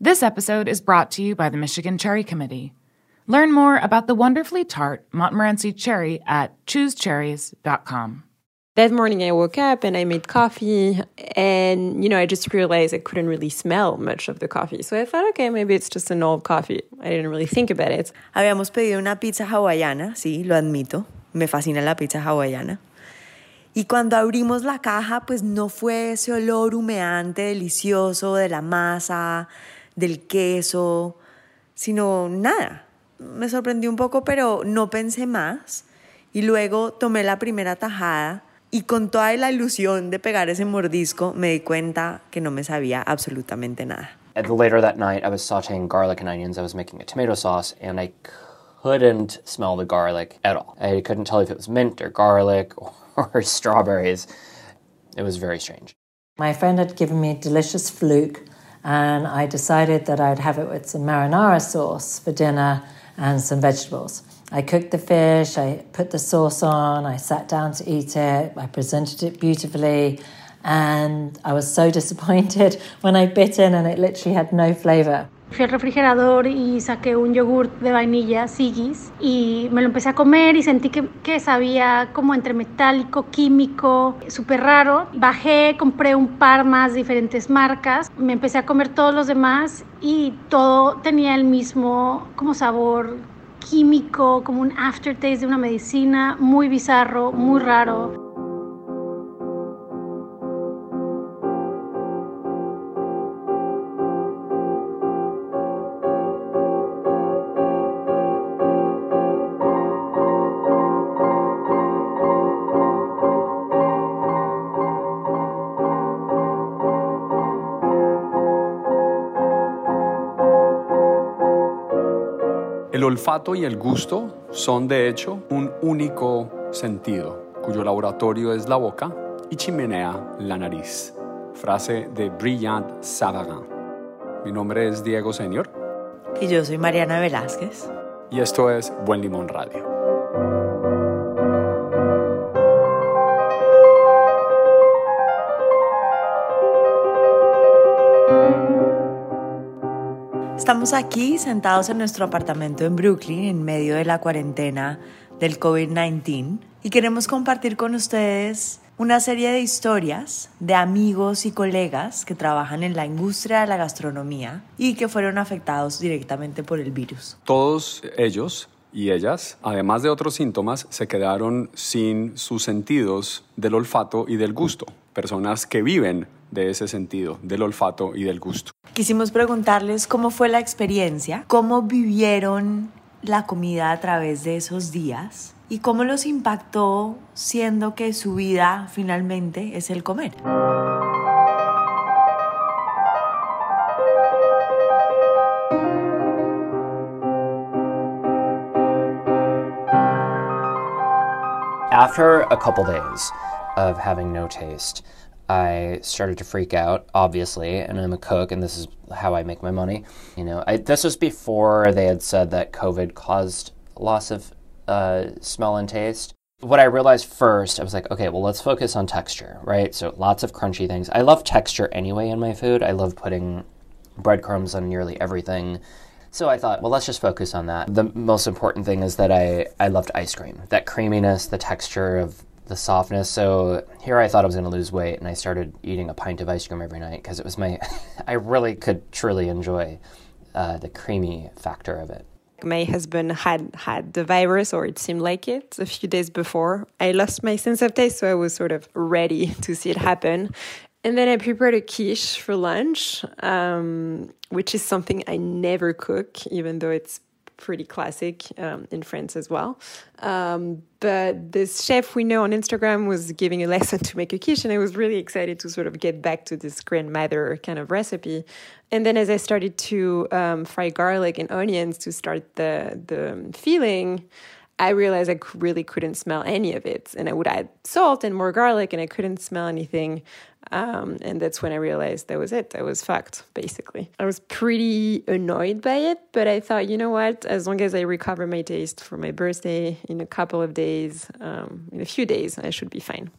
This episode is brought to you by the Michigan Cherry Committee. Learn more about the wonderfully tart Montmorency cherry at choosecherries.com. That morning I woke up and I made coffee and you know I just realized I couldn't really smell much of the coffee. So I thought okay, maybe it's just an old coffee. I didn't really think about it. Habíamos pedido una pizza hawaiana, sí, lo admito. Me fascina la pizza hawaiana. Y cuando abrimos la caja, pues no fue ese olor humeante, delicioso de la masa, del queso, sino nada. Me sorprendió un poco, pero no pensé más. Y luego tomé la primera tajada y con toda la ilusión de pegar ese mordisco me di cuenta que no me sabía absolutamente nada. Later that night, I was sauteing garlic and onions. I was making a tomato sauce, and I couldn't smell the garlic at all. I couldn't tell if it was mint or garlic or strawberries. It was very strange. My friend had given me delicious fluke and I decided that I'd have it with some marinara sauce for dinner and some vegetables. I cooked the fish, I put the sauce on, I sat down to eat it, I presented it beautifully, and I was so disappointed when I bit in and it literally had no flavor. Fui al refrigerador y saqué un yogur de vainilla, Sigis, y me lo empecé a comer y sentí que, que sabía como entre metálico, químico, súper raro. Bajé, compré un par más diferentes marcas, me empecé a comer todos los demás y todo tenía el mismo como sabor químico, como un aftertaste de una medicina, muy bizarro, muy raro. El olfato y el gusto son de hecho un único sentido, cuyo laboratorio es la boca y chimenea la nariz. Frase de Brillant Savarin. Mi nombre es Diego Senior. Y yo soy Mariana Velázquez. Y esto es Buen Limón Radio. Estamos aquí sentados en nuestro apartamento en Brooklyn en medio de la cuarentena del COVID-19 y queremos compartir con ustedes una serie de historias de amigos y colegas que trabajan en la industria de la gastronomía y que fueron afectados directamente por el virus. Todos ellos y ellas, además de otros síntomas, se quedaron sin sus sentidos del olfato y del gusto. Personas que viven de ese sentido, del olfato y del gusto. Quisimos preguntarles cómo fue la experiencia, cómo vivieron la comida a través de esos días y cómo los impactó siendo que su vida finalmente es el comer. After a couple days of having no taste, I started to freak out, obviously, and I'm a cook, and this is how I make my money. You know, I, this was before they had said that COVID caused loss of uh, smell and taste. What I realized first, I was like, okay, well, let's focus on texture, right? So lots of crunchy things. I love texture anyway in my food. I love putting breadcrumbs on nearly everything. So I thought, well, let's just focus on that. The most important thing is that I, I loved ice cream. That creaminess, the texture of the softness. So here I thought I was going to lose weight, and I started eating a pint of ice cream every night because it was my. I really could truly enjoy uh, the creamy factor of it. My husband had had the virus, or it seemed like it, a few days before. I lost my sense of taste, so I was sort of ready to see it happen. And then I prepared a quiche for lunch, um, which is something I never cook, even though it's pretty classic um, in France as well. Um, but this chef we know on Instagram was giving a lesson to make a quiche, and I was really excited to sort of get back to this grandmother kind of recipe. And then as I started to um, fry garlic and onions to start the the filling, I realized I really couldn't smell any of it. And I would add salt and more garlic, and I couldn't smell anything. Um, and that's when I realized that was it. I was fucked, basically. I was pretty annoyed by it, but I thought, you know what? As long as I recover my taste for my birthday in a couple of days, um, in a few days, I should be fine.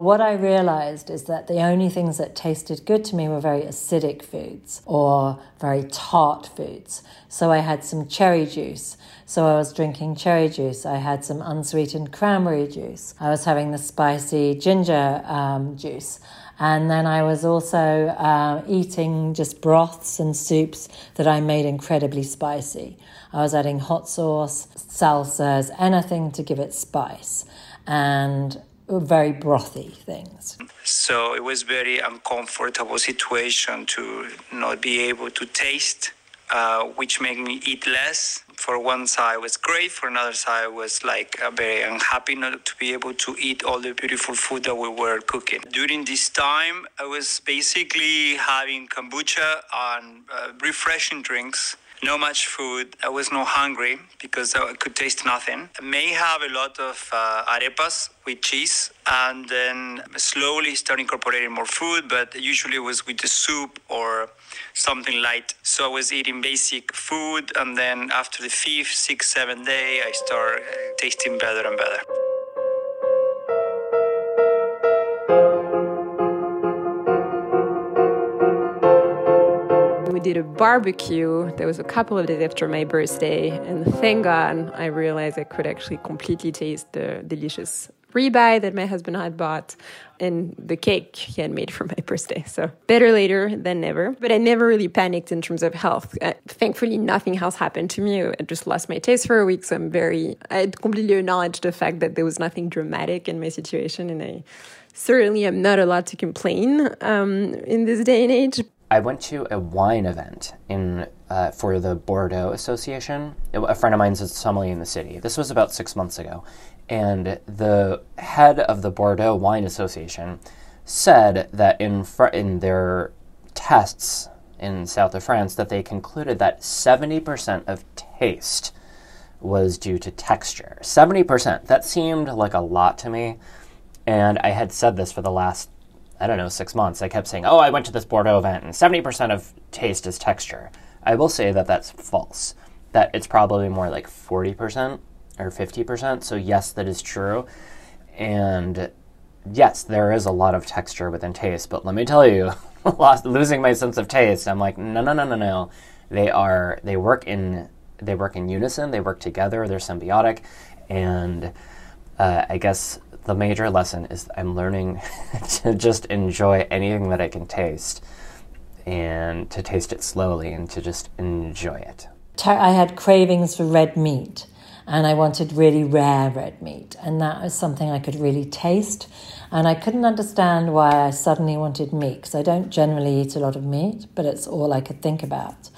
What I realized is that the only things that tasted good to me were very acidic foods or very tart foods. So I had some cherry juice. So I was drinking cherry juice. I had some unsweetened cranberry juice. I was having the spicy ginger um, juice. And then I was also uh, eating just broths and soups that I made incredibly spicy. I was adding hot sauce, salsas, anything to give it spice. And very brothy things. So it was very uncomfortable situation to not be able to taste, uh, which made me eat less. For one side was great, for another side was like very unhappy not to be able to eat all the beautiful food that we were cooking. During this time, I was basically having kombucha and uh, refreshing drinks no much food. I was not hungry because I could taste nothing. I may have a lot of uh, arepas with cheese and then slowly start incorporating more food, but usually it was with the soup or something light. So I was eating basic food and then after the fifth, sixth, seventh day, I start uh, tasting better and better. We did a barbecue. There was a couple of days after my birthday, and thank God I realized I could actually completely taste the delicious ribeye that my husband had bought and the cake he had made for my birthday. So better later than never. But I never really panicked in terms of health. Uh, thankfully, nothing else happened to me. I just lost my taste for a week. So I'm very, I completely acknowledged the fact that there was nothing dramatic in my situation. And I certainly am not allowed to complain um, in this day and age. I went to a wine event in uh, for the Bordeaux Association. A friend of mine's a sommelier in the city. This was about six months ago, and the head of the Bordeaux Wine Association said that in fr- in their tests in south of France that they concluded that seventy percent of taste was due to texture. Seventy percent. That seemed like a lot to me, and I had said this for the last I don't know, six months, I kept saying, oh, I went to this Bordeaux event and 70% of taste is texture. I will say that that's false. That it's probably more like 40% or 50%. So, yes, that is true. And yes, there is a lot of texture within taste, but let me tell you, lost, losing my sense of taste, I'm like, no, no, no, no, no. They are, they work in, they work in unison, they work together, they're symbiotic. And uh, I guess the major lesson is I'm learning to just enjoy anything that I can taste and to taste it slowly and to just enjoy it. I had cravings for red meat and I wanted really rare red meat, and that was something I could really taste. And I couldn't understand why I suddenly wanted meat because I don't generally eat a lot of meat, but it's all I could think about.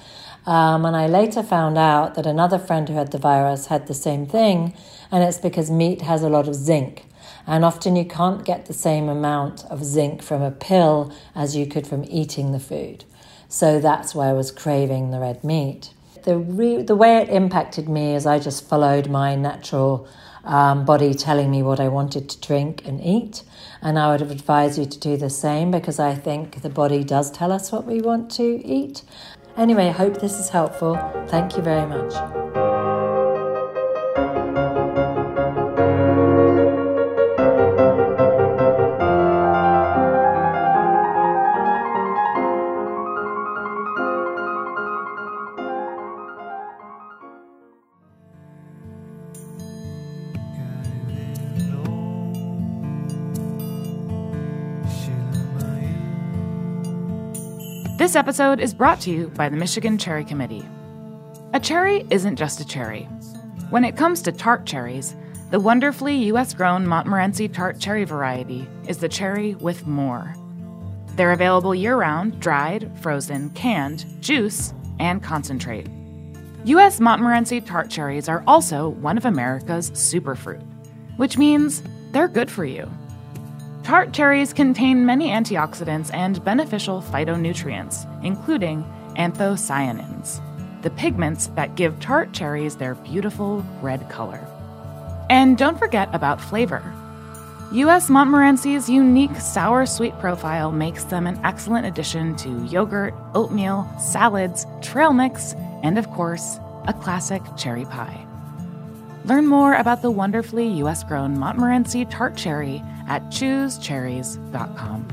Um, and I later found out that another friend who had the virus had the same thing, and it's because meat has a lot of zinc. And often you can't get the same amount of zinc from a pill as you could from eating the food. So that's why I was craving the red meat. The, re- the way it impacted me is I just followed my natural um, body telling me what I wanted to drink and eat. And I would advise you to do the same because I think the body does tell us what we want to eat. Anyway, I hope this is helpful. Thank you very much. This episode is brought to you by the Michigan Cherry Committee. A cherry isn't just a cherry. When it comes to tart cherries, the wonderfully US grown Montmorency tart cherry variety is the cherry with more. They're available year round, dried, frozen, canned, juice, and concentrate. US Montmorency tart cherries are also one of America's superfruit, which means they're good for you. Tart cherries contain many antioxidants and beneficial phytonutrients, including anthocyanins, the pigments that give tart cherries their beautiful red color. And don't forget about flavor. U.S. Montmorency's unique sour sweet profile makes them an excellent addition to yogurt, oatmeal, salads, trail mix, and of course, a classic cherry pie. Learn more about the wonderfully US grown Montmorency tart cherry at choosecherries.com.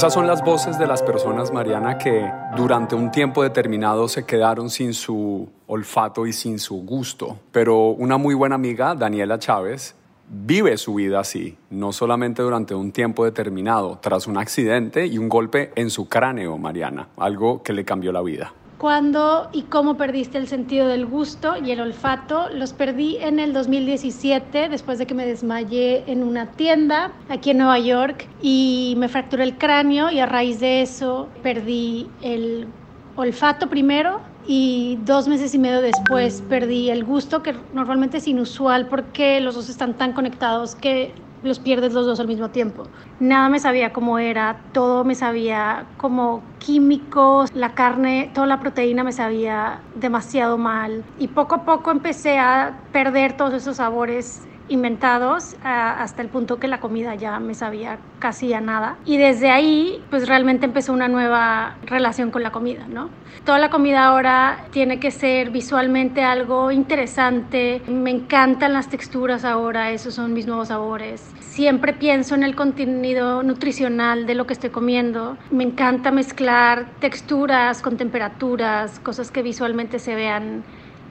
Esas son las voces de las personas, Mariana, que durante un tiempo determinado se quedaron sin su olfato y sin su gusto. Pero una muy buena amiga, Daniela Chávez, vive su vida así, no solamente durante un tiempo determinado, tras un accidente y un golpe en su cráneo, Mariana, algo que le cambió la vida. ¿Cuándo y cómo perdiste el sentido del gusto y el olfato? Los perdí en el 2017 después de que me desmayé en una tienda aquí en Nueva York y me fracturé el cráneo y a raíz de eso perdí el olfato primero y dos meses y medio después perdí el gusto, que normalmente es inusual porque los dos están tan conectados que los pierdes los dos al mismo tiempo. Nada me sabía cómo era, todo me sabía como químicos, la carne, toda la proteína me sabía demasiado mal y poco a poco empecé a perder todos esos sabores inventados hasta el punto que la comida ya me sabía casi a nada. Y desde ahí, pues realmente empezó una nueva relación con la comida, ¿no? Toda la comida ahora tiene que ser visualmente algo interesante. Me encantan las texturas ahora, esos son mis nuevos sabores. Siempre pienso en el contenido nutricional de lo que estoy comiendo. Me encanta mezclar texturas con temperaturas, cosas que visualmente se vean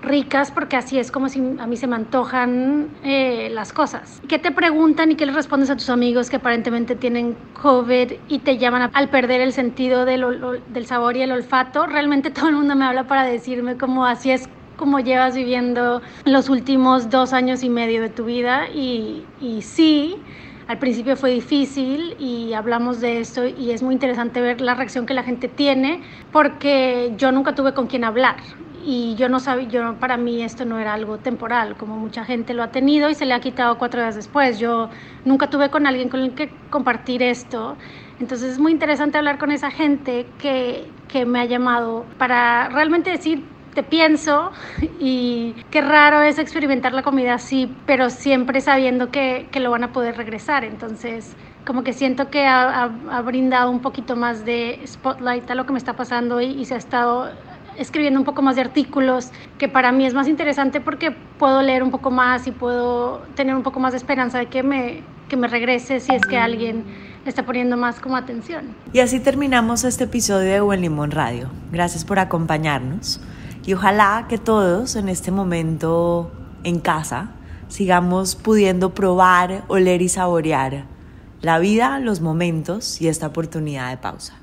ricas porque así es como si a mí se me antojan eh, las cosas. ¿Qué te preguntan y qué les respondes a tus amigos que aparentemente tienen COVID y te llaman al perder el sentido del, del sabor y el olfato? Realmente todo el mundo me habla para decirme como así es como llevas viviendo los últimos dos años y medio de tu vida y, y sí. Al principio fue difícil y hablamos de esto y es muy interesante ver la reacción que la gente tiene porque yo nunca tuve con quién hablar y yo no sabía, yo para mí esto no era algo temporal, como mucha gente lo ha tenido y se le ha quitado cuatro días después. Yo nunca tuve con alguien con el que compartir esto. Entonces es muy interesante hablar con esa gente que, que me ha llamado para realmente decir, te pienso y qué raro es experimentar la comida así, pero siempre sabiendo que, que lo van a poder regresar. Entonces como que siento que ha, ha, brindado un poquito más de spotlight a lo que me está pasando y, y se ha estado escribiendo un poco más de artículos, que para mí es más interesante porque puedo leer un poco más y puedo tener un poco más de esperanza de que me, que me regrese si es que alguien está poniendo más como atención. Y así terminamos este episodio de Buen Limón Radio. Gracias por acompañarnos y ojalá que todos en este momento en casa sigamos pudiendo probar, oler y saborear la vida, los momentos y esta oportunidad de pausa.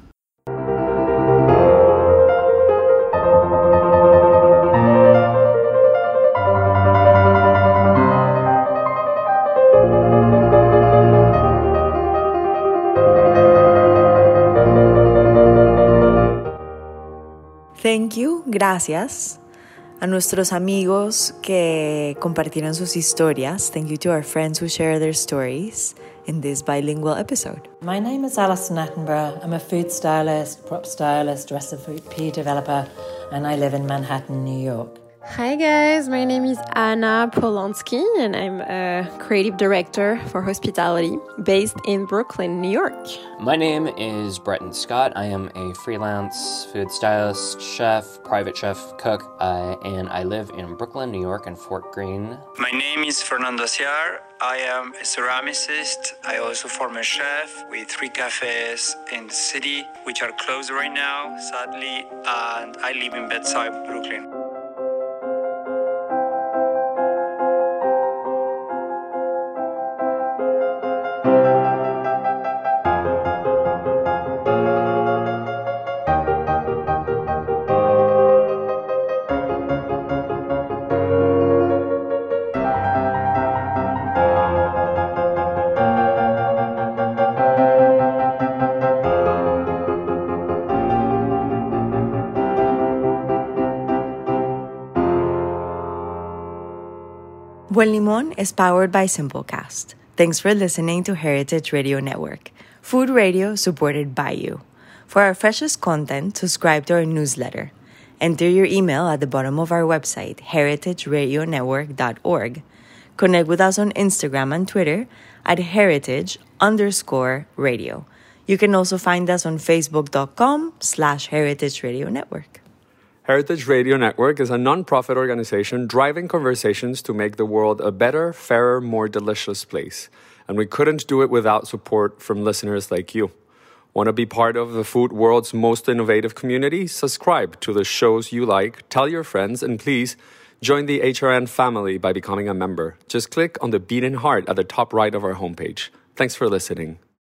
Gracias a nuestros amigos que compartieron sus historias. Thank you to our friends who share their stories in this bilingual episode. My name is Alison Attenborough. I'm a food stylist, prop stylist, recipe developer, and I live in Manhattan, New York. Hi guys, my name is Anna Polonsky and I'm a creative director for hospitality based in Brooklyn, New York. My name is Breton Scott. I am a freelance food stylist, chef, private chef, cook, uh, and I live in Brooklyn, New York, and Fort Greene. My name is Fernando Ciar. I am a ceramicist. I also form a chef with three cafes in the city, which are closed right now, sadly, and I live in Bed-Stuy, Brooklyn. Buen Limón is powered by Simplecast. Thanks for listening to Heritage Radio Network, food radio supported by you. For our freshest content, subscribe to our newsletter. Enter your email at the bottom of our website, heritageradionetwork.org. Connect with us on Instagram and Twitter at heritage underscore radio. You can also find us on facebook.com slash heritage radio network. Heritage Radio Network is a non-profit organization driving conversations to make the world a better, fairer, more delicious place. And we couldn't do it without support from listeners like you. Want to be part of the food world's most innovative community? Subscribe to the shows you like, tell your friends, and please join the HRN family by becoming a member. Just click on the beating heart at the top right of our homepage. Thanks for listening.